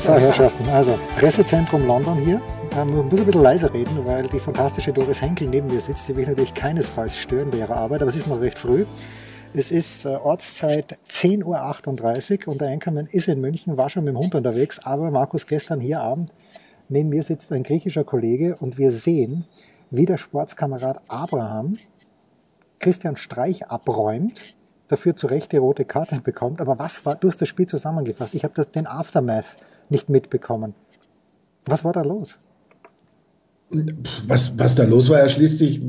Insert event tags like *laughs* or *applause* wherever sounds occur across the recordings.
So, Herrschaften, also Pressezentrum London hier. Ähm, ich muss ein bisschen leiser reden, weil die fantastische Doris Henkel neben mir sitzt. Die will ich natürlich keinesfalls stören bei ihrer Arbeit, aber es ist noch recht früh. Es ist äh, Ortszeit 10.38 Uhr und der Enkermann ist in München, war schon mit dem Hund unterwegs, aber Markus gestern hier Abend, neben mir sitzt ein griechischer Kollege und wir sehen, wie der Sportskamerad Abraham Christian Streich abräumt, dafür zu Recht die rote Karte bekommt. Aber was war, du hast das Spiel zusammengefasst, ich habe den Aftermath nicht mitbekommen. Was war da los? Was, was da los war, erschließt sich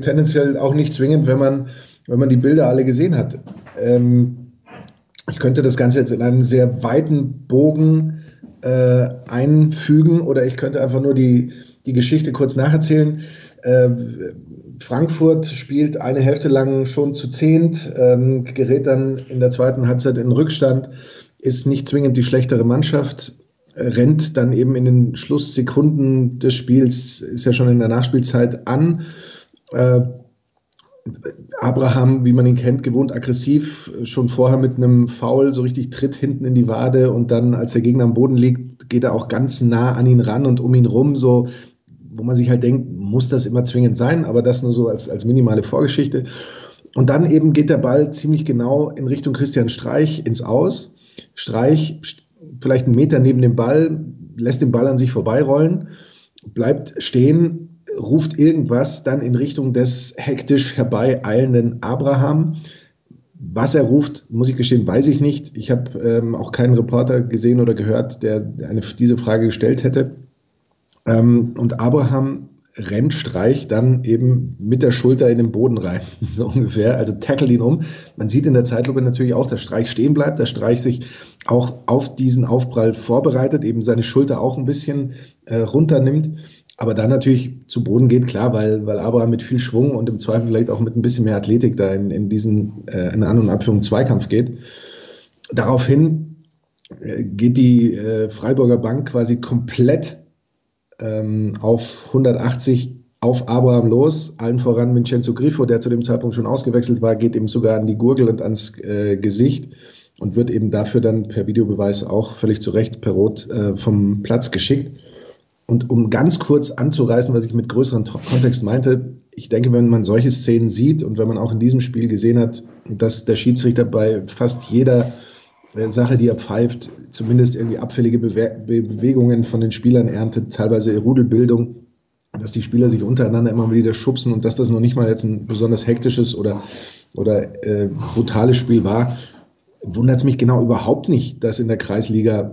tendenziell auch nicht zwingend, wenn man, wenn man die Bilder alle gesehen hat. Ähm, ich könnte das Ganze jetzt in einem sehr weiten Bogen äh, einfügen oder ich könnte einfach nur die, die Geschichte kurz nacherzählen. Äh, Frankfurt spielt eine Hälfte lang schon zu zehnt, ähm, gerät dann in der zweiten Halbzeit in Rückstand, ist nicht zwingend die schlechtere Mannschaft, rennt dann eben in den Schlusssekunden des Spiels, ist ja schon in der Nachspielzeit an. Äh, Abraham, wie man ihn kennt, gewohnt aggressiv, schon vorher mit einem Foul so richtig tritt hinten in die Wade und dann, als der Gegner am Boden liegt, geht er auch ganz nah an ihn ran und um ihn rum, so, wo man sich halt denkt, muss das immer zwingend sein, aber das nur so als, als minimale Vorgeschichte. Und dann eben geht der Ball ziemlich genau in Richtung Christian Streich ins Aus. Streich vielleicht einen Meter neben dem Ball, lässt den Ball an sich vorbeirollen, bleibt stehen, ruft irgendwas dann in Richtung des hektisch herbeieilenden Abraham. Was er ruft, muss ich gestehen, weiß ich nicht. Ich habe ähm, auch keinen Reporter gesehen oder gehört, der eine, diese Frage gestellt hätte. Ähm, und Abraham rennt Streich dann eben mit der Schulter in den Boden rein, *laughs* so ungefähr. Also tackle ihn um. Man sieht in der Zeitlupe natürlich auch, dass Streich stehen bleibt, dass Streich sich auch auf diesen Aufprall vorbereitet, eben seine Schulter auch ein bisschen äh, runternimmt, aber dann natürlich zu Boden geht, klar, weil, weil Abraham mit viel Schwung und im Zweifel vielleicht auch mit ein bisschen mehr Athletik da in, in diesen, äh, in An- und Abführung Zweikampf geht. Daraufhin äh, geht die äh, Freiburger Bank quasi komplett ähm, auf 180 auf Abraham los, allen voran Vincenzo Grifo, der zu dem Zeitpunkt schon ausgewechselt war, geht ihm sogar an die Gurgel und ans äh, Gesicht und wird eben dafür dann per Videobeweis auch völlig zu Recht per Rot äh, vom Platz geschickt. Und um ganz kurz anzureißen, was ich mit größerem Kontext meinte, ich denke, wenn man solche Szenen sieht und wenn man auch in diesem Spiel gesehen hat, dass der Schiedsrichter bei fast jeder Sache, die er pfeift, zumindest irgendwie abfällige Bewe Bewegungen von den Spielern erntet, teilweise Rudelbildung, dass die Spieler sich untereinander immer wieder schubsen und dass das noch nicht mal jetzt ein besonders hektisches oder, oder äh, brutales Spiel war, wundert es mich genau überhaupt nicht, dass in der Kreisliga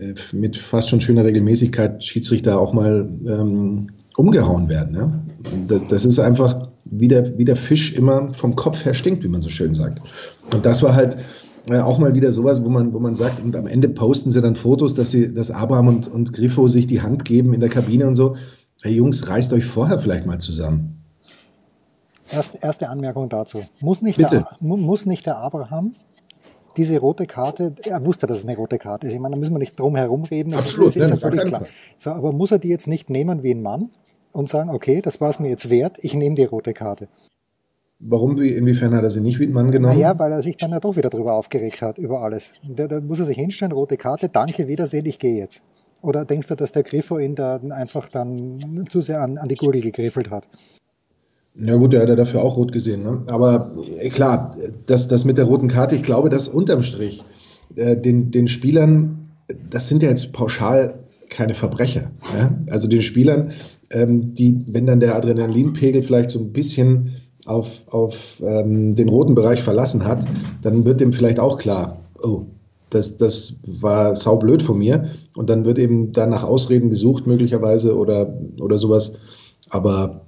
äh, mit fast schon schöner Regelmäßigkeit Schiedsrichter auch mal ähm, umgehauen werden. Ja? Das, das, ist einfach, wie der, wie der Fisch immer vom Kopf her stinkt, wie man so schön sagt. Und das war halt äh, auch mal wieder sowas, wo man, wo man sagt, und am Ende posten sie dann Fotos, dass sie, dass Abraham und, und Griffo sich die Hand geben in der Kabine und so. Hey Jungs, reißt euch vorher vielleicht mal zusammen. Erst, erste Anmerkung dazu. Muss nicht, der, muss nicht der Abraham diese rote Karte, er wusste, dass es eine rote Karte ist. Ich meine, da müssen wir nicht drum herum reden. Das Absolut, ist, ist ja völlig klar. So, aber muss er die jetzt nicht nehmen wie ein Mann und sagen, okay, das war es mir jetzt wert, ich nehme die rote Karte? Warum, inwiefern hat er sie nicht wie Mann genommen? Naja, weil er sich dann ja doch wieder drüber aufgeregt hat, über alles. Da, da muss er sich hinstellen, rote Karte, danke, Wiedersehen, ich gehe jetzt. Oder denkst du, dass der Griffo ihn da einfach dann zu sehr an, an die Gurgel gegriffelt hat? Ja gut, der hat ja dafür auch rot gesehen. Ne? Aber äh, klar, das, das mit der roten Karte, ich glaube, dass unterm Strich äh, den, den Spielern, das sind ja jetzt pauschal keine Verbrecher. Ja? Also den Spielern, ähm, die, wenn dann der Adrenalinpegel vielleicht so ein bisschen auf, auf ähm, den roten Bereich verlassen hat, dann wird dem vielleicht auch klar, oh, das, das war saublöd von mir. Und dann wird eben dann nach Ausreden gesucht, möglicherweise oder, oder sowas. Aber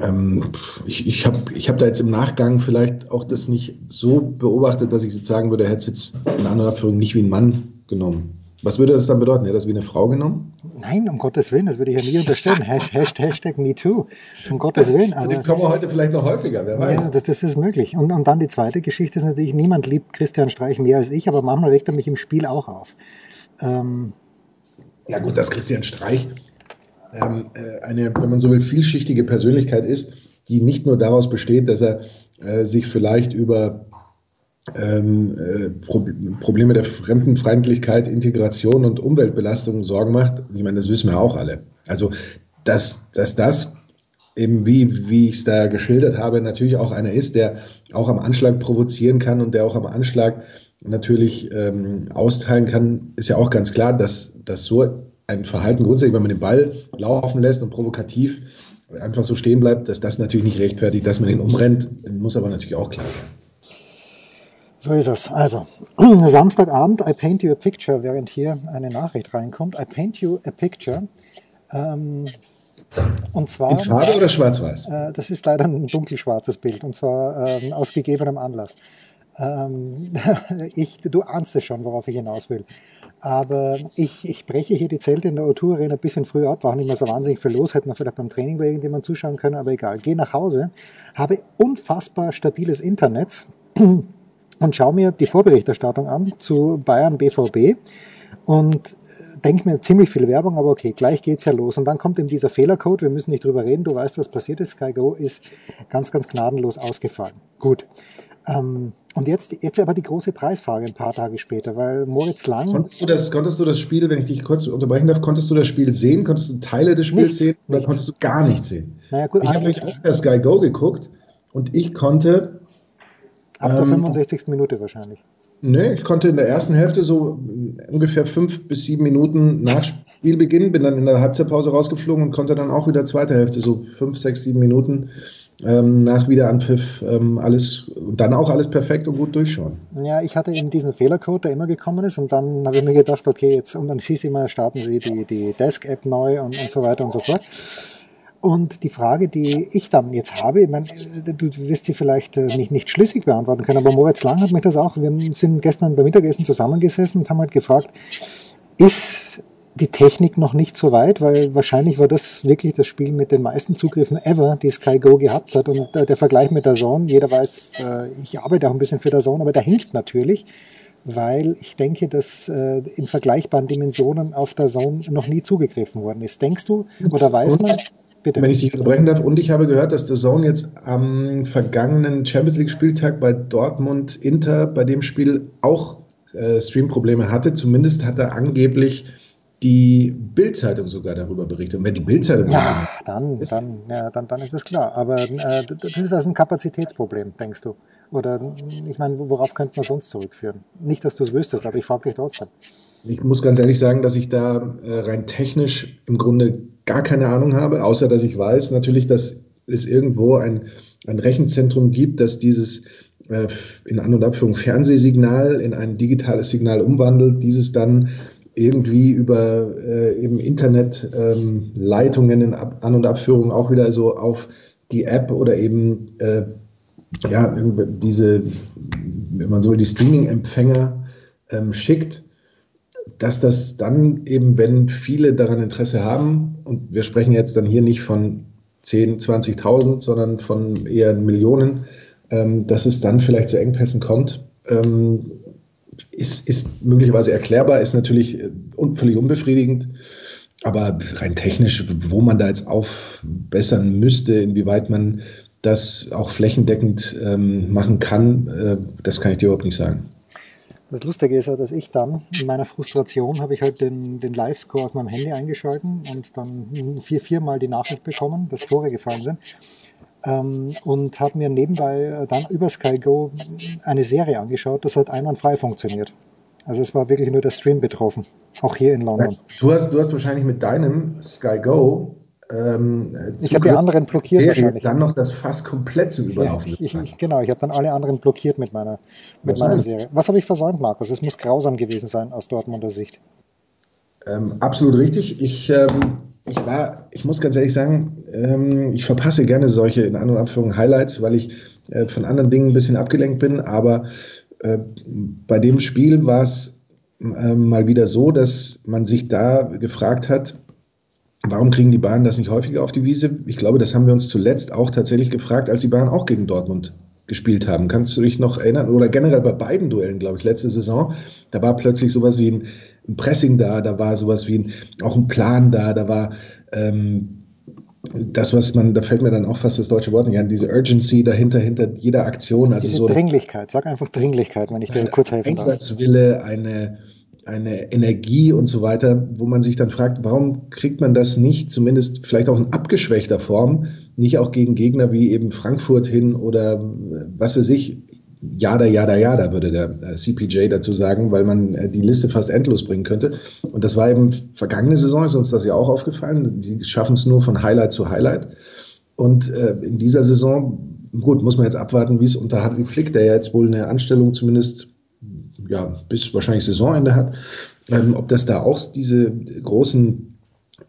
ähm, ich ich habe ich hab da jetzt im Nachgang vielleicht auch das nicht so beobachtet, dass ich jetzt sagen würde, er hätte es jetzt in anderer Führung nicht wie ein Mann genommen. Was würde das dann bedeuten? Hätte das wie eine Frau genommen? Nein, um Gottes Willen, das würde ich ja nie unterstellen. Hashtag, Hashtag MeToo, um Gottes Willen. Aber, die kommen heute vielleicht noch häufiger, wer weiß. Ja, das, das ist möglich. Und, und dann die zweite Geschichte ist natürlich, niemand liebt Christian Streich mehr als ich, aber manchmal regt er mich im Spiel auch auf. Ähm, ja gut, dass Christian Streich ähm, äh, eine, wenn man so will, vielschichtige Persönlichkeit ist, die nicht nur daraus besteht, dass er äh, sich vielleicht über ähm, äh, Pro Probleme der Fremdenfeindlichkeit, Integration und Umweltbelastung Sorgen macht. Ich meine, das wissen wir auch alle. Also, dass, dass das eben wie, wie ich es da geschildert habe, natürlich auch einer ist, der auch am Anschlag provozieren kann und der auch am Anschlag natürlich ähm, austeilen kann, ist ja auch ganz klar, dass, dass so ein Verhalten grundsätzlich, wenn man den Ball laufen lässt und provokativ einfach so stehen bleibt, dass das natürlich nicht rechtfertigt, dass man ihn umrennt, muss aber natürlich auch klar sein. So ist es. Also, *clears throat* Samstagabend, I paint you a picture, während hier eine Nachricht reinkommt. I paint you a picture. Ähm, und zwar. In Farbe oder schwarz-weiß? Äh, das ist leider ein dunkelschwarzes Bild und zwar ähm, aus gegebenem Anlass. Ähm, *laughs* ich, du ahnst es schon, worauf ich hinaus will. Aber ich, ich breche hier die Zelte in der O2 Arena ein bisschen früher ab, war nicht mehr so wahnsinnig viel los, hätten wir vielleicht beim Training bei irgendjemandem zuschauen können, aber egal. Gehe nach Hause, habe unfassbar stabiles Internet *clears throat* und schaue mir die Vorberichterstattung an zu Bayern BVB und äh, denke mir ziemlich viel Werbung, aber okay, gleich geht's ja los. Und dann kommt eben dieser Fehlercode, wir müssen nicht drüber reden, du weißt, was passiert ist. SkyGo ist ganz, ganz gnadenlos ausgefallen. Gut. Ähm, und jetzt, jetzt aber die große Preisfrage ein paar Tage später, weil Moritz Lang. Konntest du das, konntest du das Spiel, wenn ich dich kurz unterbrechen darf, konntest du das Spiel sehen? Konntest du Teile des Spiels nichts, sehen oder nichts. konntest du gar nichts sehen? Naja, gut, ich habe nämlich auch per Sky Go geguckt und ich konnte. Ab der 65. Ähm, Minute wahrscheinlich. Nee, ich konnte in der ersten Hälfte so ungefähr fünf bis sieben Minuten nach Spielbeginn, bin dann in der Halbzeitpause rausgeflogen und konnte dann auch wieder zweite Hälfte, so fünf, sechs, sieben Minuten ähm, nach Wiederanpfiff ähm, alles, dann auch alles perfekt und gut durchschauen. Ja, ich hatte eben diesen Fehlercode, der immer gekommen ist und dann habe ich mir gedacht, okay, jetzt, und dann hieß immer, starten Sie die, die Desk-App neu und, und so weiter und so fort. Und die Frage, die ich dann jetzt habe, ich meine, du wirst sie vielleicht äh, nicht, nicht schlüssig beantworten können, aber Moritz Lang hat mich das auch, wir sind gestern beim Mittagessen zusammengesessen und haben halt gefragt, ist die Technik noch nicht so weit, weil wahrscheinlich war das wirklich das Spiel mit den meisten Zugriffen ever, die Sky Go gehabt hat. Und äh, der Vergleich mit der Zone, jeder weiß, äh, ich arbeite auch ein bisschen für der Zone, aber der hinkt natürlich, weil ich denke, dass äh, in vergleichbaren Dimensionen auf der Zone noch nie zugegriffen worden ist. Denkst du oder weiß man? Bitte. Wenn ich dich unterbrechen darf, und ich habe gehört, dass der Zone jetzt am vergangenen Champions League Spieltag bei Dortmund Inter bei dem Spiel auch äh, Streamprobleme hatte. Zumindest hat er angeblich die Bildzeitung sogar darüber berichtet. Und wenn die Bildzeitung ja, dann, dann, ja, dann, dann ist das klar. Aber äh, das ist also ein Kapazitätsproblem, denkst du? Oder ich meine, worauf könnte man sonst zurückführen? Nicht, dass du es wüsstest, aber ich frage dich trotzdem. Ich muss ganz ehrlich sagen, dass ich da äh, rein technisch im Grunde gar keine Ahnung habe, außer dass ich weiß natürlich, dass es irgendwo ein, ein Rechenzentrum gibt, das dieses äh, in An- und Abführung Fernsehsignal in ein digitales Signal umwandelt, dieses dann irgendwie über äh, eben Internetleitungen ähm, in Ab An- und Abführung auch wieder so auf die App oder eben äh, ja, diese, wenn man so die Streaming-Empfänger ähm, schickt, dass das dann eben, wenn viele daran Interesse haben, und wir sprechen jetzt dann hier nicht von 10, 20.000, sondern von eher Millionen, ähm, dass es dann vielleicht zu Engpässen kommt. Ähm, ist, ist möglicherweise erklärbar, ist natürlich äh, völlig unbefriedigend. Aber rein technisch, wo man da jetzt aufbessern müsste, inwieweit man das auch flächendeckend ähm, machen kann, äh, das kann ich dir überhaupt nicht sagen. Das Lustige ist ja, dass ich dann in meiner Frustration habe ich halt den, den Live-Score auf meinem Handy eingeschalten und dann vier, viermal die Nachricht bekommen, dass Tore gefallen sind ähm, und habe mir nebenbei dann über Sky Go eine Serie angeschaut, das hat einwandfrei funktioniert. Also es war wirklich nur der Stream betroffen, auch hier in London. Du hast, du hast wahrscheinlich mit deinem Sky Go ähm, ich habe die anderen blockiert wahrscheinlich. Dann noch das Fass komplett zu überlaufen. Ja, ich, genau, ich habe dann alle anderen blockiert mit meiner, mit meiner Serie. Was habe ich versäumt, Markus? Es muss grausam gewesen sein aus Dortmunder Sicht. Ähm, absolut richtig. Ich ähm, ich war, ich muss ganz ehrlich sagen, ähm, ich verpasse gerne solche, in anderen Anführungen, Highlights, weil ich äh, von anderen Dingen ein bisschen abgelenkt bin, aber äh, bei dem Spiel war es äh, mal wieder so, dass man sich da gefragt hat, warum kriegen die Bayern das nicht häufiger auf die Wiese? Ich glaube, das haben wir uns zuletzt auch tatsächlich gefragt, als die Bayern auch gegen Dortmund gespielt haben. Kannst du dich noch erinnern? Oder generell bei beiden Duellen, glaube ich, letzte Saison, da war plötzlich sowas wie ein, Pressing da, da war sowas wie ein, auch ein Plan da, da war ähm, das, was man, da fällt mir dann auch fast das deutsche Wort nicht an, diese Urgency dahinter, hinter jeder Aktion. Also diese so Dringlichkeit, sag einfach Dringlichkeit, wenn ich dir kurz helfen darf. Einsatzwille, eine, eine Energie und so weiter, wo man sich dann fragt, warum kriegt man das nicht, zumindest vielleicht auch in abgeschwächter Form, nicht auch gegen Gegner wie eben Frankfurt hin oder was weiß ich, Jada, Jada, Jada, würde der äh, CPJ dazu sagen, weil man äh, die Liste fast endlos bringen könnte. Und das war eben vergangene Saison, ist uns das ja auch aufgefallen. Sie schaffen es nur von Highlight zu Highlight. Und äh, in dieser Saison, gut, muss man jetzt abwarten, wie es unter Hansi Flick, der ja jetzt wohl eine Anstellung zumindest ja, bis wahrscheinlich Saisonende hat, ähm, ob das da auch diese großen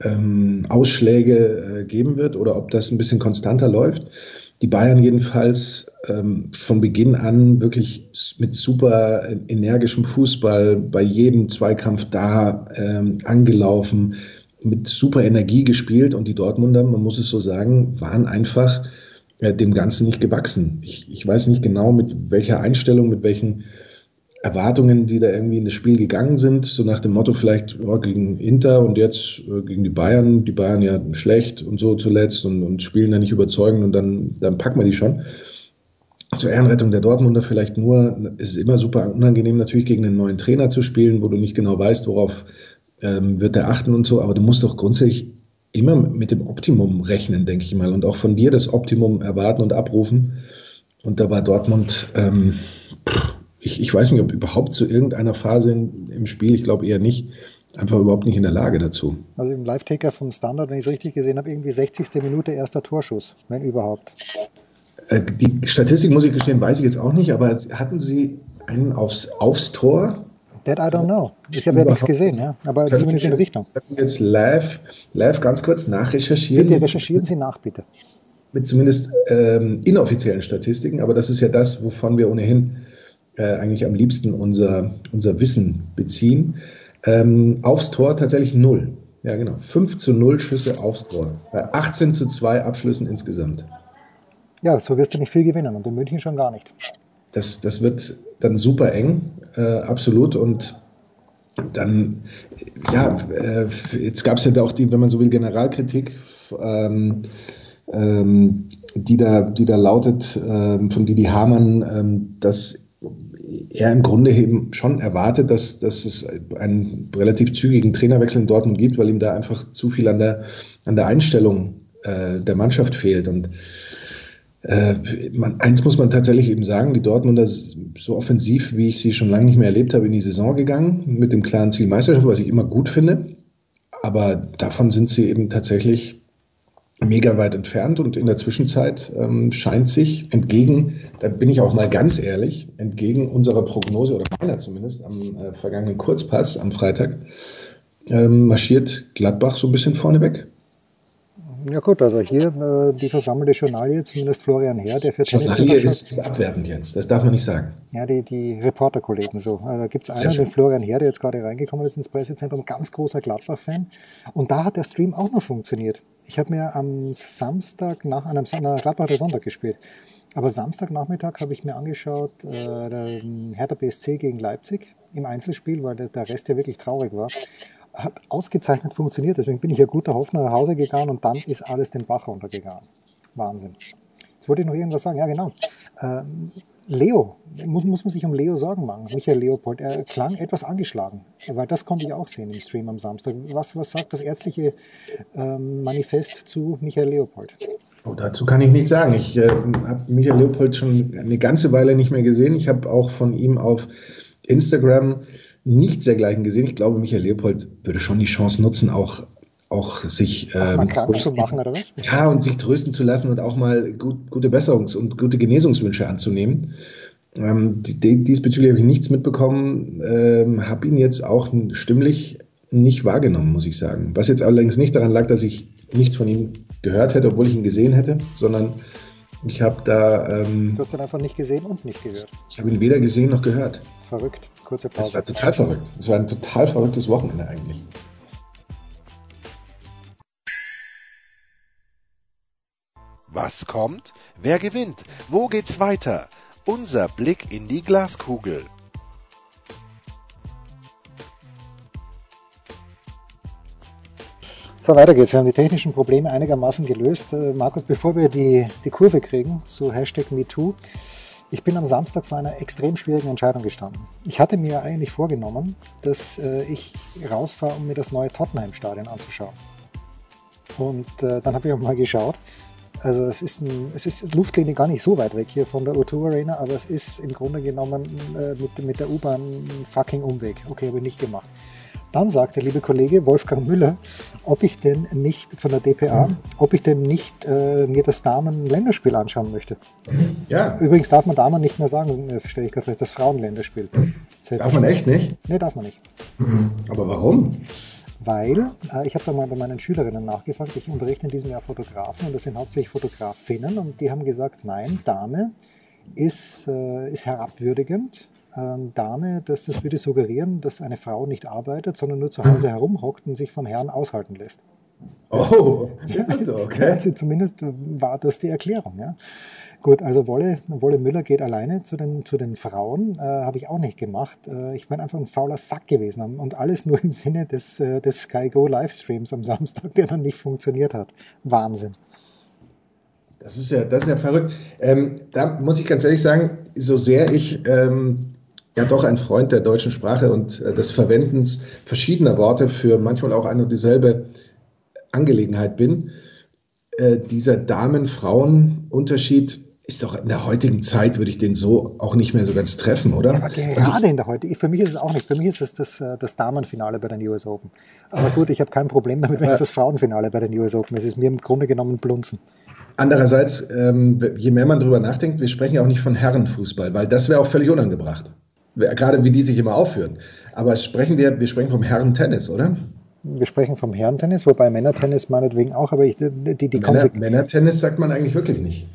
ähm, Ausschläge äh, geben wird oder ob das ein bisschen konstanter läuft. Die Bayern jedenfalls ähm, von Beginn an wirklich mit super energischem Fußball bei jedem Zweikampf da ähm, angelaufen, mit super Energie gespielt. Und die Dortmunder, man muss es so sagen, waren einfach äh, dem Ganzen nicht gewachsen. Ich, ich weiß nicht genau, mit welcher Einstellung, mit welchen Erwartungen, die da irgendwie in das Spiel gegangen sind, so nach dem Motto vielleicht oh, gegen Inter und jetzt äh, gegen die Bayern, die Bayern ja schlecht und so zuletzt und, und spielen da nicht überzeugend und dann, dann packen wir die schon. Zur Ehrenrettung der Dortmunder vielleicht nur, es ist immer super unangenehm natürlich gegen einen neuen Trainer zu spielen, wo du nicht genau weißt, worauf ähm, wird er achten und so, aber du musst doch grundsätzlich immer mit dem Optimum rechnen, denke ich mal, und auch von dir das Optimum erwarten und abrufen. Und da war Dortmund ähm, ich, ich weiß nicht, ob überhaupt zu irgendeiner Phase in, im Spiel, ich glaube eher nicht, einfach überhaupt nicht in der Lage dazu. Also im Live-Taker vom Standard, wenn ich es richtig gesehen habe, irgendwie 60. Minute erster Torschuss, wenn überhaupt. Äh, die Statistik, muss ich gestehen, weiß ich jetzt auch nicht, aber hatten Sie einen aufs, aufs Tor? That I don't know. Ich habe ja nichts gesehen, ja. aber zumindest in Richtung. Ich jetzt live, live ganz kurz nachrecherchieren. Bitte recherchieren Sie nach, bitte. Mit zumindest ähm, inoffiziellen Statistiken, aber das ist ja das, wovon wir ohnehin äh, eigentlich am liebsten unser, unser Wissen beziehen. Ähm, aufs Tor tatsächlich null. Ja, genau. 5 zu 0 Schüsse aufs Tor. Bei 18 zu 2 Abschlüssen insgesamt. Ja, so wirst du nicht viel gewinnen und in München schon gar nicht. Das, das wird dann super eng, äh, absolut. Und dann, ja, äh, jetzt gab es ja auch die, wenn man so will, Generalkritik, ähm, ähm, die, da, die da lautet ähm, von Didi Hamann, ähm, dass er im Grunde eben schon erwartet, dass, dass es einen relativ zügigen Trainerwechsel in Dortmund gibt, weil ihm da einfach zu viel an der, an der Einstellung äh, der Mannschaft fehlt. Und äh, man, eins muss man tatsächlich eben sagen, die Dortmunder so offensiv, wie ich sie schon lange nicht mehr erlebt habe, in die Saison gegangen, mit dem klaren Ziel Meisterschaft, was ich immer gut finde. Aber davon sind sie eben tatsächlich mega weit entfernt und in der Zwischenzeit ähm, scheint sich entgegen, da bin ich auch mal ganz ehrlich, entgegen unserer Prognose oder meiner zumindest am äh, vergangenen Kurzpass am Freitag, ähm, marschiert Gladbach so ein bisschen vorneweg. Ja gut, also hier äh, die versammelte Journalie, zumindest Florian Herr, der für Journalie ist, ist abwertend, Jens, das darf man nicht sagen. Ja, die, die Reporterkollegen so. Also, da gibt es einen, den Florian Herr, der jetzt gerade reingekommen ist ins Pressezentrum, ganz großer Gladbach-Fan. Und da hat der Stream auch noch funktioniert. Ich habe mir am Samstag nach einem na, Gladbach hat Sonntag gespielt. Aber Samstagnachmittag habe ich mir angeschaut, äh, der Hertha BSC gegen Leipzig im Einzelspiel, weil der, der Rest ja wirklich traurig war hat ausgezeichnet funktioniert. Deswegen bin ich ja guter Hoffnung nach Hause gegangen und dann ist alles den Bach runtergegangen. Wahnsinn. Jetzt wollte ich noch irgendwas sagen. Ja, genau. Ähm, Leo, muss, muss man sich um Leo Sorgen machen. Michael Leopold, er klang etwas angeschlagen, weil das konnte ich auch sehen im Stream am Samstag. Was, was sagt das ärztliche ähm, Manifest zu Michael Leopold? Oh, dazu kann ich nichts sagen. Ich äh, habe Michael Leopold schon eine ganze Weile nicht mehr gesehen. Ich habe auch von ihm auf Instagram nichts dergleichen gesehen. Ich glaube, Michael Leopold würde schon die Chance nutzen, auch auch sich ähm, zu machen oder was? Ja, und sich trösten zu lassen und auch mal gut, gute Besserungs- und gute Genesungswünsche anzunehmen. Ähm, diesbezüglich habe ich nichts mitbekommen, ähm, habe ihn jetzt auch stimmlich nicht wahrgenommen, muss ich sagen. Was jetzt allerdings nicht daran lag, dass ich nichts von ihm gehört hätte, obwohl ich ihn gesehen hätte, sondern Ich habe da. Ähm, du hast ihn einfach nicht gesehen und nicht gehört. Ich habe ihn weder gesehen noch gehört. Verrückt. Kurze Pause. Es war total verrückt. Es war ein total verrücktes Wochenende eigentlich. Was kommt? Wer gewinnt? Wo geht's weiter? Unser Blick in die Glaskugel. So, weiter geht's. Wir haben die technischen Probleme einigermaßen gelöst. Äh, Markus, bevor wir die, die Kurve kriegen zu Hashtag MeToo, ich bin am Samstag vor einer extrem schwierigen Entscheidung gestanden. Ich hatte mir eigentlich vorgenommen, dass äh, ich rausfahre, um mir das neue Tottenham-Stadion anzuschauen. Und äh, dann habe ich auch mal geschaut. Also es ist, ein, es ist Luftlinie gar nicht so weit weg hier von der O2 Arena, aber es ist im Grunde genommen äh, mit, mit der U-Bahn ein fucking Umweg. Okay, habe ich nicht gemacht. Dann sagt der liebe Kollege Wolfgang Müller, ob ich denn nicht von der DPA, ob ich denn nicht äh, mir das Damen-Länderspiel anschauen möchte. Ja. Übrigens darf man Damen nicht mehr sagen, äh, stelle ich gerade fest, das Frauenländerspiel. Darf man echt nicht? Nee, darf man nicht. Aber warum? Weil, äh, ich habe da mal bei meinen Schülerinnen nachgefragt, ich unterrichte in diesem Jahr Fotografen und das sind hauptsächlich Fotografinnen und die haben gesagt, nein, Dame ist, äh, ist herabwürdigend ähm, Dame, dass das würde suggerieren, dass eine Frau nicht arbeitet, sondern nur zu Hause herumhockt und sich vom Herrn aushalten lässt. Oh, ist das *laughs* so, okay. Also zumindest war das die Erklärung. Ja. Gut, also Wolle, Wolle Müller geht alleine zu den, zu den Frauen, äh, habe ich auch nicht gemacht. Äh, ich bin einfach ein fauler Sack gewesen und alles nur im Sinne des, äh, des Sky Go Livestreams am Samstag, der dann nicht funktioniert hat. Wahnsinn. Das ist ja, das ist ja verrückt. Ähm, da muss ich ganz ehrlich sagen, so sehr ich ähm, ja doch ein Freund der deutschen Sprache und äh, des Verwendens verschiedener Worte für manchmal auch eine und dieselbe Angelegenheit bin. Äh, dieser Damen-Frauen-Unterschied ist doch in der heutigen Zeit, würde ich den so auch nicht mehr so ganz treffen, oder? Ja, aber gerade in der heutigen, für mich ist es auch nicht. Für mich ist es das, das, das Damenfinale bei den US Open. Aber gut, ich habe kein Problem damit, wenn es das Frauenfinale bei den US Open ist. Es ist mir im Grunde genommen Blunzen. Andererseits, ähm, je mehr man darüber nachdenkt, wir sprechen ja auch nicht von Herrenfußball, weil das wäre auch völlig unangebracht gerade wie die sich immer aufführen. Aber sprechen wir, wir sprechen vom Herrentennis, oder? Wir sprechen vom Herrentennis, wobei Männertennis meinetwegen auch, aber ich, die, die Männer, Männertennis sagt man eigentlich wirklich nicht.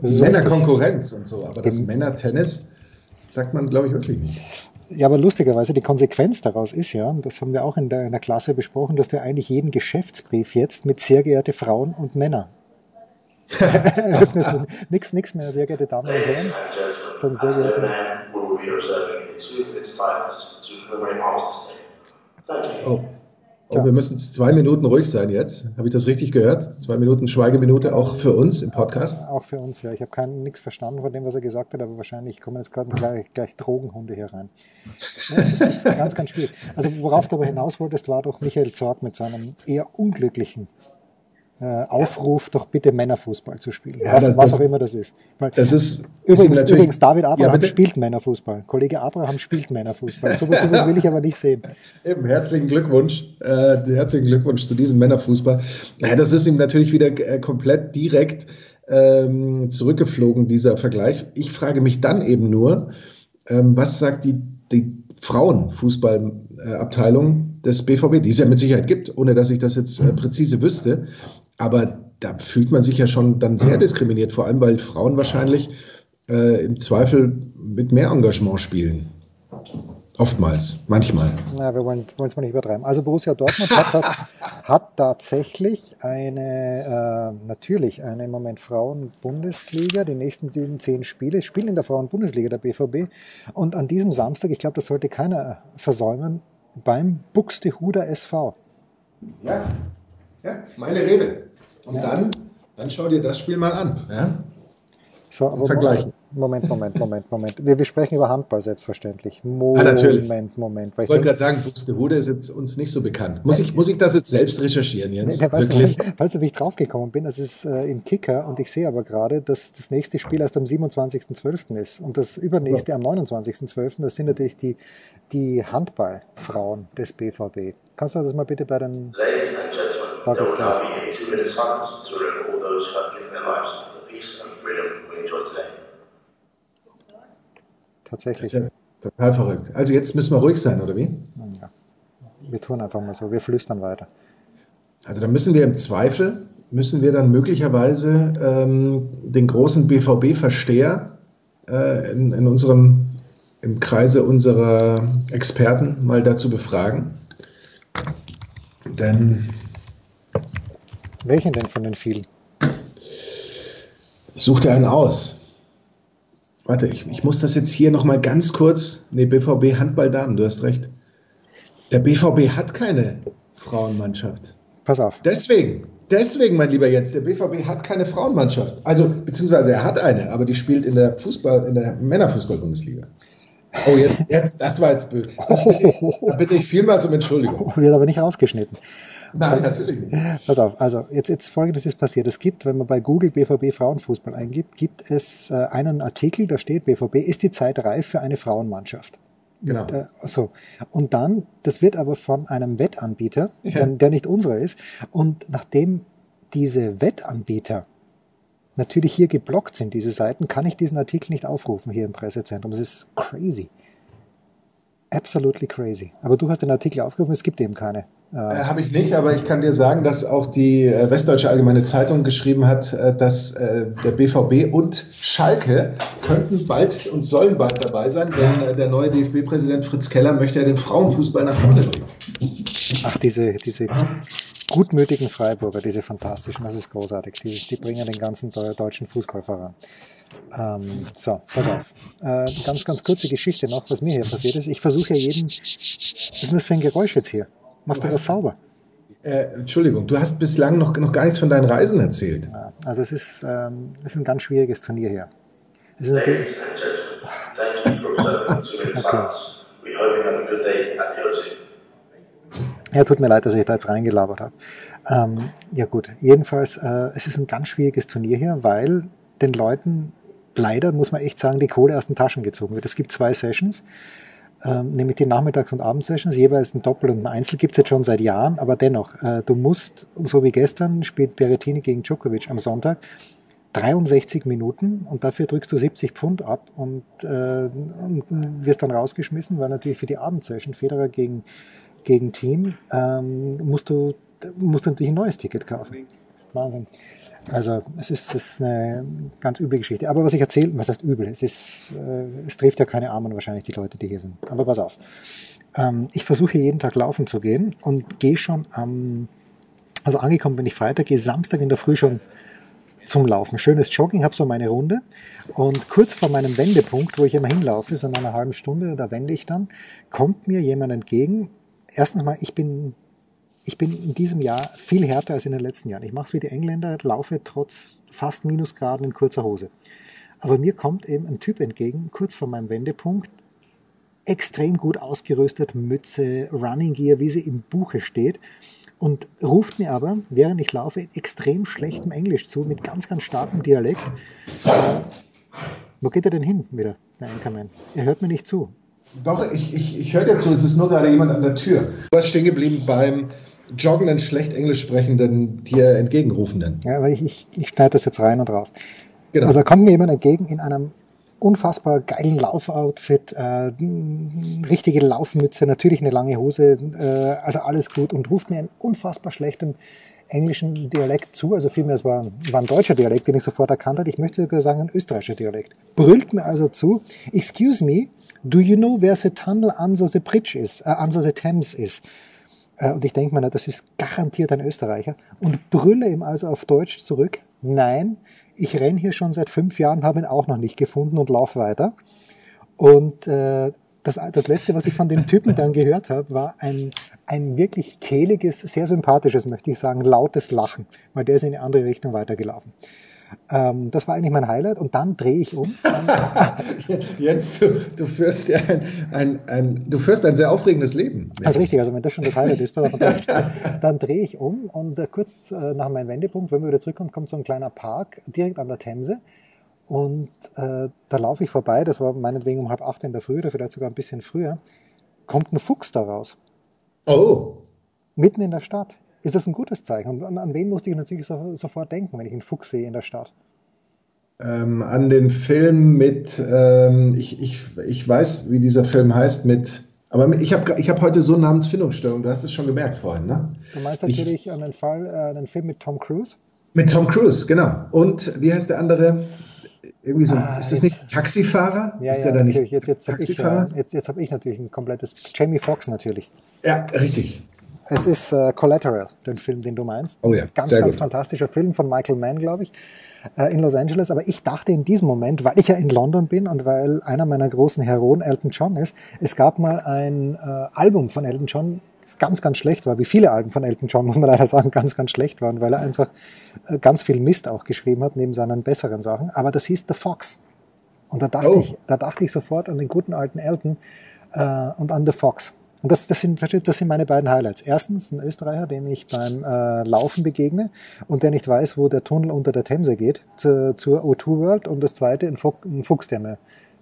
Männerkonkurrenz und so, aber das Männertennis sagt man, glaube ich, wirklich nicht. Ja, aber lustigerweise, die Konsequenz daraus ist ja, und das haben wir auch in der, in der Klasse besprochen, dass du eigentlich jeden Geschäftsbrief jetzt mit sehr geehrte Frauen und Männer *laughs* nichts, nichts mehr, sehr geehrte Damen und Herren, sondern sehr geehrte Oh. Oh, ja. wir müssen zwei Minuten ruhig sein jetzt. Habe ich das richtig gehört? Zwei Minuten Schweigeminute auch für uns im Podcast? Auch für uns, ja. Ich habe nichts verstanden von dem, was er gesagt hat, aber wahrscheinlich kommen jetzt gerade gleich, gleich Drogenhunde hier rein. Ja, das ist ganz, ganz schwierig. Also worauf du aber hinaus wolltest, war doch Michael Zorg mit seinem eher unglücklichen äh, Aufruf, doch bitte Männerfußball zu spielen. Ja, was, das, was, auch immer das ist. Weil, das ist übrigens, ist übrigens David Abraham ja, spielt Männerfußball. Kollege Abraham spielt Männerfußball. So was will ich aber nicht sehen. Eben, herzlichen Glückwunsch. Äh, herzlichen Glückwunsch zu diesem Männerfußball. Ja, das ist ihm natürlich wieder äh, komplett direkt ähm, zurückgeflogen, dieser Vergleich. Ich frage mich dann eben nur, ähm, was sagt die, die Frauenfußballabteilung des BVB, die es ja mit Sicherheit gibt, ohne dass ich das jetzt äh, präzise wüsste. Aber da fühlt man sich ja schon dann sehr diskriminiert, vor allem weil Frauen wahrscheinlich äh, im Zweifel mit mehr Engagement spielen. Oftmals, manchmal. Na, wir wollen es mal nicht übertreiben. Also Borussia Dortmund hat, hat, *laughs* hat tatsächlich eine, äh, natürlich eine im Moment Frauen-Bundesliga, die nächsten sieben, zehn Spiele, spielen in der Frauen-Bundesliga der BVB. Und an diesem Samstag, ich glaube, das sollte keiner versäumen, beim Buxtehuder SV. Ja, ja, meine Rede. Und ja. dann, dann schau dir das Spiel mal an. Ja? So, aber Vergleichen. Moment, Moment, Moment, Moment. Wir, wir sprechen über Handball selbstverständlich. Moment, ja, natürlich. Moment. ich wollte gerade sagen, Buxtehude ist jetzt uns nicht so bekannt. Muss ich, muss ich das jetzt selbst recherchieren, Jens? Nee, weißt, Wirklich? Du, *laughs* weißt du, wie ich draufgekommen bin? Das ist äh, im Kicker und ich sehe aber gerade, dass das nächste Spiel erst am 27.12. ist und das übernächste ja. am 29.12. Das sind natürlich die, die Handballfrauen des BVB. Kannst du das mal bitte bei den... Ladies and gentlemen, there will now be a two-minute silence to remember all those who have given their lives for the peace and freedom we enjoy today tatsächlich. Ja total verrückt. Also jetzt müssen wir ruhig sein, oder wie? Ja. Wir tun einfach mal so, wir flüstern weiter. Also da müssen wir im Zweifel müssen wir dann möglicherweise ähm, den großen BVB-Versteher äh, in, in unserem, im Kreise unserer Experten mal dazu befragen. Denn. Welchen denn von den vielen? Ich suchte einen aus. Warte, ich, ich muss das jetzt hier nochmal ganz kurz. Nee, BVB Handball-Damen, du hast recht. Der BVB hat keine Frauenmannschaft. Pass auf. Deswegen, deswegen, mein lieber Jens, der BVB hat keine Frauenmannschaft. Also, beziehungsweise er hat eine, aber die spielt in der Fußball, in der Männerfußball-Bundesliga. Oh, jetzt, jetzt, das war jetzt böse. *laughs* Da bitte ich vielmals um Entschuldigung. Wird aber nicht rausgeschnitten. Nein, natürlich nicht. Pass auf, also jetzt, jetzt folgendes ist passiert. Es gibt, wenn man bei Google BVB Frauenfußball eingibt, gibt es äh, einen Artikel, da steht, BVB ist die Zeit reif für eine Frauenmannschaft. Genau. Und, äh, so. Und dann, das wird aber von einem Wettanbieter, Ja. der, der nicht unserer ist. Und nachdem diese Wettanbieter natürlich hier geblockt sind, diese Seiten, kann ich diesen Artikel nicht aufrufen hier im Pressezentrum. Das ist crazy. Absolutely crazy. Aber du hast den Artikel aufgerufen, es gibt eben keine. Äh, Habe ich nicht, aber ich kann dir sagen, dass auch die äh, Westdeutsche Allgemeine Zeitung geschrieben hat, äh, dass äh, der BVB und Schalke könnten bald und sollen bald dabei sein, denn der neue DFB-Präsident Fritz Keller möchte ja den Frauenfußball nach vorne bringen. Ach, diese, diese gutmütigen Freiburger, diese fantastischen, das ist großartig. Die, die bringen den ganzen deu- deutschen Fußball voran. Ähm, so, pass auf. Äh, ganz, ganz kurze Geschichte noch, was mir hier passiert ist. Ich versuche ja jeden. Was ist denn das für ein Geräusch jetzt hier? Machst du das sauber? Äh, Entschuldigung, du hast bislang noch, noch gar nichts von deinen Reisen erzählt. Ja, also es ist, ähm, es ist ein ganz schwieriges Turnier hier. Es ist natürlich, Ladies and gentlemen, thank you for returning to the Okay. class. We hope you have a good day at the O2. Ja, tut mir leid, dass ich da jetzt reingelabert habe. Ähm, ja gut, jedenfalls, äh, es ist ein ganz schwieriges Turnier hier, weil den Leuten leider, muss man echt sagen, die Kohle aus den Taschen gezogen wird. Es gibt zwei Sessions, ähm, nämlich die Nachmittags- und Abendsessions, jeweils ein Doppel und ein Einzel gibt's jetzt schon seit Jahren, aber dennoch, äh, du musst, so wie gestern, spielt Berrettini gegen Djokovic am Sonntag, 63 Minuten und dafür drückst du 70 Pfund ab und, äh, und wirst dann rausgeschmissen, weil natürlich für die Abendsession Federer gegen, gegen Team ähm, musst, du, musst du natürlich ein neues Ticket kaufen. Wahnsinn. Also es ist, es ist eine ganz üble Geschichte. Aber was ich erzähle, was heißt übel? Es, ist, äh, es trifft ja keine Armen wahrscheinlich, die Leute, die hier sind. Aber pass auf. Ähm, ich versuche jeden Tag laufen zu gehen und gehe schon am, also angekommen bin ich Freitag, gehe Samstag in der Früh schon zum Laufen. Schönes Jogging, habe so meine Runde. Und kurz vor meinem Wendepunkt, wo ich immer hinlaufe, so in einer halben Stunde, da wende ich dann, kommt mir jemand entgegen. Erstens mal, ich bin, ich bin in diesem Jahr viel härter als in den letzten Jahren. Ich mache es wie die Engländer, laufe trotz fast Minusgraden in kurzer Hose. Aber mir kommt eben ein Typ entgegen, kurz vor meinem Wendepunkt, extrem gut ausgerüstet, Mütze, Running Gear, wie sie im Buche steht und ruft mir aber, während ich laufe, in extrem schlechtem Englisch zu, mit ganz, ganz starkem Dialekt. Äh, wo geht er denn hin wieder, der Anchorman? Er hört mir nicht zu. Doch, ich, ich, ich höre dir zu, es ist nur gerade jemand an der Tür. Du warst stehen geblieben beim joggenden, schlecht Englisch sprechenden, dir entgegenrufenden. Ja, aber ich, ich, ich schneide das jetzt rein und raus. Genau. Also da kommt mir jemand entgegen in einem unfassbar geilen Laufoutfit, äh, richtige Laufmütze, natürlich eine lange Hose, äh, also alles gut und ruft mir in unfassbar schlechtem englischen Dialekt zu, also vielmehr es war, war ein deutscher Dialekt, den ich sofort erkannt habe, ich möchte sogar sagen ein österreichischer Dialekt. Brüllt mir also zu, excuse me, do you know where the tunnel under the bridge is, äh, under the Thames is? Äh, Und ich denke mir, das ist garantiert ein Österreicher. Und brülle ihm also auf Deutsch zurück, nein, ich renn hier schon seit fünf Jahren, habe ihn auch noch nicht gefunden und lauf weiter. Und äh, das, das Letzte, was ich von dem Typen dann gehört habe, war ein, ein wirklich kehliges, sehr sympathisches, möchte ich sagen, lautes Lachen, weil der ist in eine andere Richtung weitergelaufen. Ähm, das war eigentlich mein Highlight und dann drehe ich um. *laughs* Jens, du, du, führst ja ein, ein, ein, du führst ein sehr aufregendes Leben. Also richtig, also wenn das schon das Highlight ist, dann, *laughs* dann drehe ich um und äh, kurz äh, nach meinem Wendepunkt, wenn wir wieder zurückkommen, kommt so ein kleiner Park direkt an der Themse und äh, da laufe ich vorbei, das war meinetwegen um halb acht in der Früh oder vielleicht sogar ein bisschen früher, kommt ein Fuchs da raus, Oh, mitten in der Stadt. Ist das ein gutes Zeichen? Und an, an wen musste ich natürlich so, sofort denken, wenn ich einen Fuchs sehe in der Stadt? ähm, an den Film mit, ähm, ich, ich, ich weiß, wie dieser Film heißt, mit, aber ich habe ich hab heute so Namensfindungsstörung, du hast es schon gemerkt vorhin, ne? Du meinst Ich- natürlich an den Fall, äh, einen Film mit Tom Cruise? Mit Tom Cruise, genau. Und wie heißt der andere? Irgendwie so, Ah, ist das jetzt- nicht Taxifahrer? Ja, ist ja, der da nicht. Jetzt, jetzt habe ich, äh, jetzt, jetzt hab ich natürlich ein komplettes. Jamie Foxx natürlich. Ja, richtig. Es ist äh, Collateral, den Film, den du meinst. Oh ja, Ganz, sehr ganz gut. fantastischer Film von Michael Mann, glaube ich, äh, in Los Angeles. Aber ich dachte in diesem Moment, weil ich ja in London bin und weil einer meiner großen Heroen Elton John ist, es gab mal ein äh, Album von Elton John, das ganz, ganz schlecht war, wie viele Alben von Elton John, *laughs* muss man leider sagen, ganz, ganz schlecht waren, weil er einfach äh, ganz viel Mist auch geschrieben hat, neben seinen besseren Sachen. Aber das hieß The Fox. Und da dachte, Oh. ich, da dachte ich sofort an den guten alten Elton äh, und an The Fox. Und das, das, sind, das sind meine beiden Highlights. Erstens ein Österreicher, dem ich beim äh, Laufen begegne und der nicht weiß, wo der Tunnel unter der Themse geht, zu, zur O2 World. Und das zweite ein, Fuch, ein Fuchs, der mir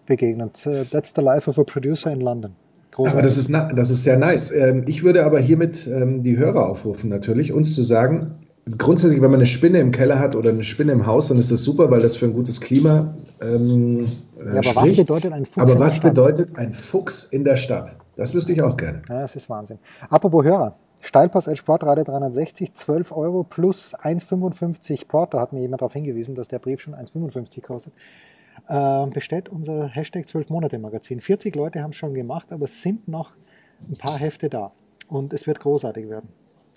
begegnet. Äh, That's the life of a producer in London. Aber das ist, das ist sehr nice. Ähm, Ich würde aber hiermit ähm, die Hörer aufrufen, natürlich, uns zu sagen, grundsätzlich, wenn man eine Spinne im Keller hat oder eine Spinne im Haus, dann ist das super, weil das für ein gutes Klima ähm, äh, ja, aber was spricht. bedeutet ein Fuchs? aber in der was Stadt? bedeutet ein Fuchs in der Stadt? Das wüsste ich auch gerne. Ja, das ist Wahnsinn. Apropos Hörer. Steilpass als Sportradio 360, 12 Euro plus 1,55 Porto, hat mir jemand darauf hingewiesen, dass der Brief schon 1,55 kostet. Äh, bestellt unser Hashtag 12 Monate Magazin. 40 Leute haben es schon gemacht, aber es sind noch ein paar Hefte da. Und es wird großartig werden.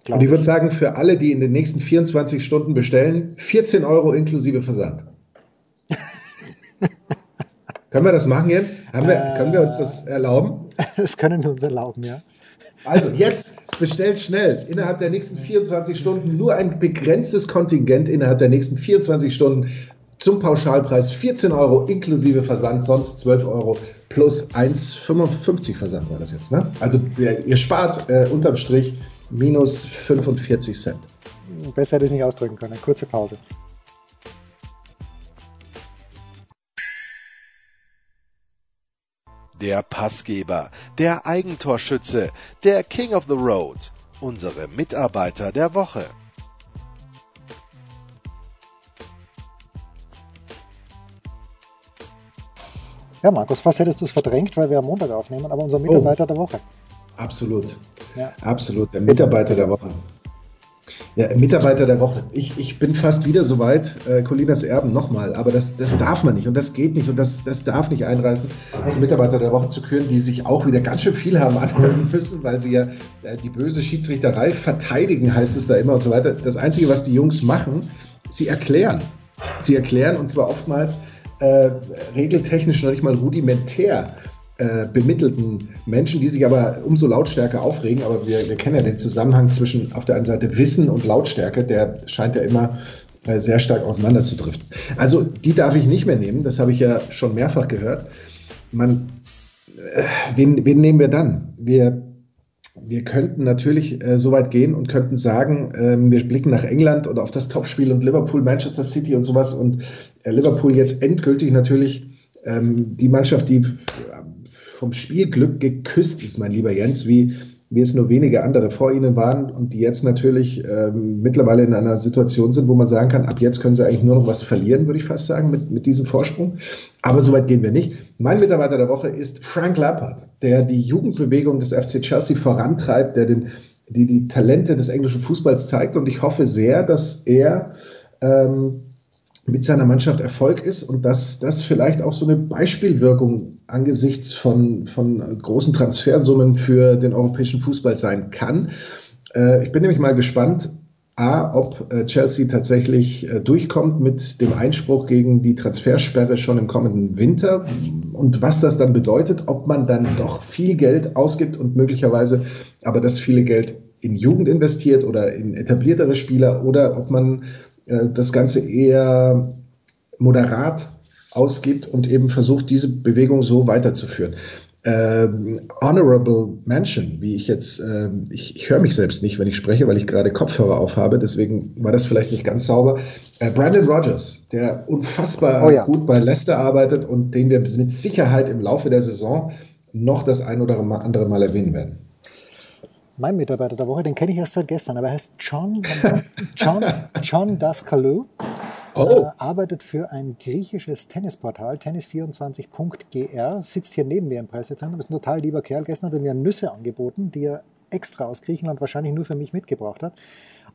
Und ich würde sagen, für alle, die in den nächsten 24 Stunden bestellen, 14 Euro inklusive Versand. *laughs* können wir das machen jetzt? Wir, Äh. können wir uns das erlauben? *laughs* Das können wir uns erlauben, ja. Also jetzt bestellt schnell innerhalb der nächsten 24 Stunden nur ein begrenztes Kontingent innerhalb der nächsten 24 Stunden zum Pauschalpreis 14 Euro inklusive Versand, sonst 12 Euro plus 1,55 Versand war das jetzt. Ne? Also ihr, ihr spart äh, unterm Strich minus 45 Cent. Besser hätte ich es nicht ausdrücken können. Kurze Pause. Der Passgeber, der Eigentorschütze, der King of the Road, unsere Mitarbeiter der Woche. Ja, Markus, fast hättest du es verdrängt, weil wir am Montag aufnehmen, aber unser Mitarbeiter der Woche. Absolut. Ja. Absolut. Der Mitarbeiter der Woche. Ja, Mitarbeiter der Woche. Ich, ich bin fast wieder so weit, äh, Colinas Erben nochmal, aber das, das darf man nicht und das geht nicht und das, das darf nicht einreißen, zum Mitarbeiter der Woche zu küren, die sich auch wieder ganz schön viel haben anhören müssen, weil sie ja äh, die böse Schiedsrichterei verteidigen, heißt es da immer und so weiter. Das Einzige, was die Jungs machen, sie erklären. Sie erklären und zwar oftmals äh, regeltechnisch noch nicht mal rudimentär äh, bemittelten Menschen, die sich aber umso lautstärker aufregen. Aber wir, wir kennen ja den Zusammenhang zwischen auf der einen Seite Wissen und Lautstärke, der scheint ja immer äh, sehr stark auseinander zu driften. Also die darf ich nicht mehr nehmen, das habe ich ja schon mehrfach gehört. Man, äh, wen, wen nehmen wir dann? Wir wir könnten natürlich äh, so weit gehen und könnten sagen, ähm, wir blicken nach England oder auf das Topspiel und Liverpool, Manchester City und sowas und äh, Liverpool jetzt endgültig natürlich ähm, die Mannschaft, die äh, vom Spielglück geküsst ist, mein lieber Jens, wie, wie es nur wenige andere vor ihnen waren und die jetzt natürlich ähm, mittlerweile in einer Situation sind, wo man sagen kann, ab jetzt können sie eigentlich nur noch was verlieren, würde ich fast sagen, mit, mit diesem Vorsprung. Aber so weit gehen wir nicht. Mein Mitarbeiter der Woche ist Frank Lampard, der die Jugendbewegung des FC Chelsea vorantreibt, der den, die, die Talente des englischen Fußballs zeigt. Und ich hoffe sehr, dass er ähm, mit seiner Mannschaft Erfolg ist und dass das vielleicht auch so eine Beispielwirkung angesichts von, von großen Transfersummen für den europäischen Fußball sein kann. Äh, ich bin nämlich mal gespannt, A, ob äh, Chelsea tatsächlich äh, durchkommt mit dem Einspruch gegen die Transfersperre schon im kommenden Winter und was das dann bedeutet, ob man dann doch viel Geld ausgibt und möglicherweise aber das viele Geld in Jugend investiert oder in etabliertere Spieler oder ob man das Ganze eher moderat ausgibt und eben versucht, diese Bewegung so weiterzuführen. Ähm, honorable Mention, wie ich jetzt, äh, ich, ich höre mich selbst nicht, wenn ich spreche, weil ich gerade Kopfhörer aufhabe, deswegen war das vielleicht nicht ganz sauber. Äh, Brandon Rogers, der unfassbar Oh ja. gut bei Leicester arbeitet und den wir mit Sicherheit im Laufe der Saison noch das ein oder andere Mal erwähnen werden. Mein Mitarbeiter der Woche, den kenne ich erst seit gestern, aber er heißt John, *laughs* John, John Daskalou. Oh. Äh, arbeitet für ein griechisches Tennisportal, tennis24.gr, sitzt hier neben mir im Pressezentrum, ist ein total lieber Kerl. Gestern hat er mir Nüsse angeboten, die er extra aus Griechenland wahrscheinlich nur für mich mitgebracht hat.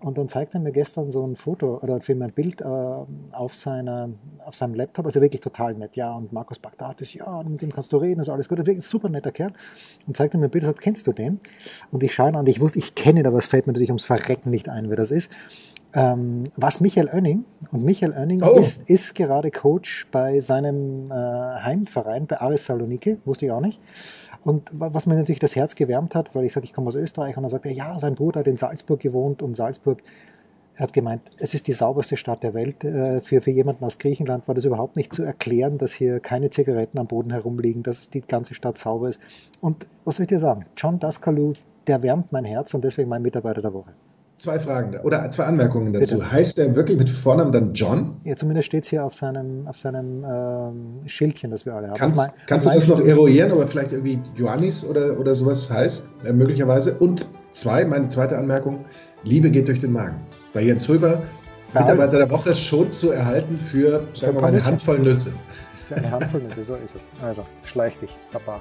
Und dann zeigt er mir gestern so ein Foto oder für mein Bild äh, auf, seiner, auf seinem Laptop, also wirklich total nett, ja. Und Markus Bagdatis, ja, mit dem kannst du reden, ist alles gut, wirklich ein super netter Kerl. Und zeigt er mir ein Bild und sagt, kennst du den? Und ich schaue ihn an, ich wusste, ich kenne ihn, aber es fällt mir natürlich ums Verrecken nicht ein, wer das ist. Ähm, was Michael Oenning. Und Michael Oenning Oh. ist, ist gerade Coach bei seinem äh, Heimverein, bei Aris Saloniki, wusste ich auch nicht. Und wa- was mir natürlich das Herz gewärmt hat, weil ich sage, ich komme aus Österreich, und dann sagt er, ja, sein Bruder hat in Salzburg gewohnt und Salzburg, er hat gemeint, es ist die sauberste Stadt der Welt. Äh, Für, für jemanden aus Griechenland war das überhaupt nicht zu erklären, dass hier keine Zigaretten am Boden herumliegen, dass die ganze Stadt sauber ist. Und was soll ich dir sagen? John Daskalou, der wärmt mein Herz und deswegen mein Mitarbeiter der Woche. Zwei Fragen da, oder zwei Anmerkungen dazu. Bitte. Heißt er wirklich mit Vornamen dann John? Ja, zumindest steht es hier auf seinem, auf seinem ähm, Schildchen, das wir alle haben. Kannst, mein- kannst du das noch eruieren, ob er vielleicht irgendwie Ioannis oder, oder sowas heißt? Äh, möglicherweise. Und zwei, meine zweite Anmerkung: Liebe geht durch den Magen. Bei Jens Röber, Bei Mitarbeiter der Woche, schon zu erhalten für, sagen wir mal, eine. Handvoll Nüsse. Für eine Handvoll Nüsse, so ist es. Also, schleich dich, Papa.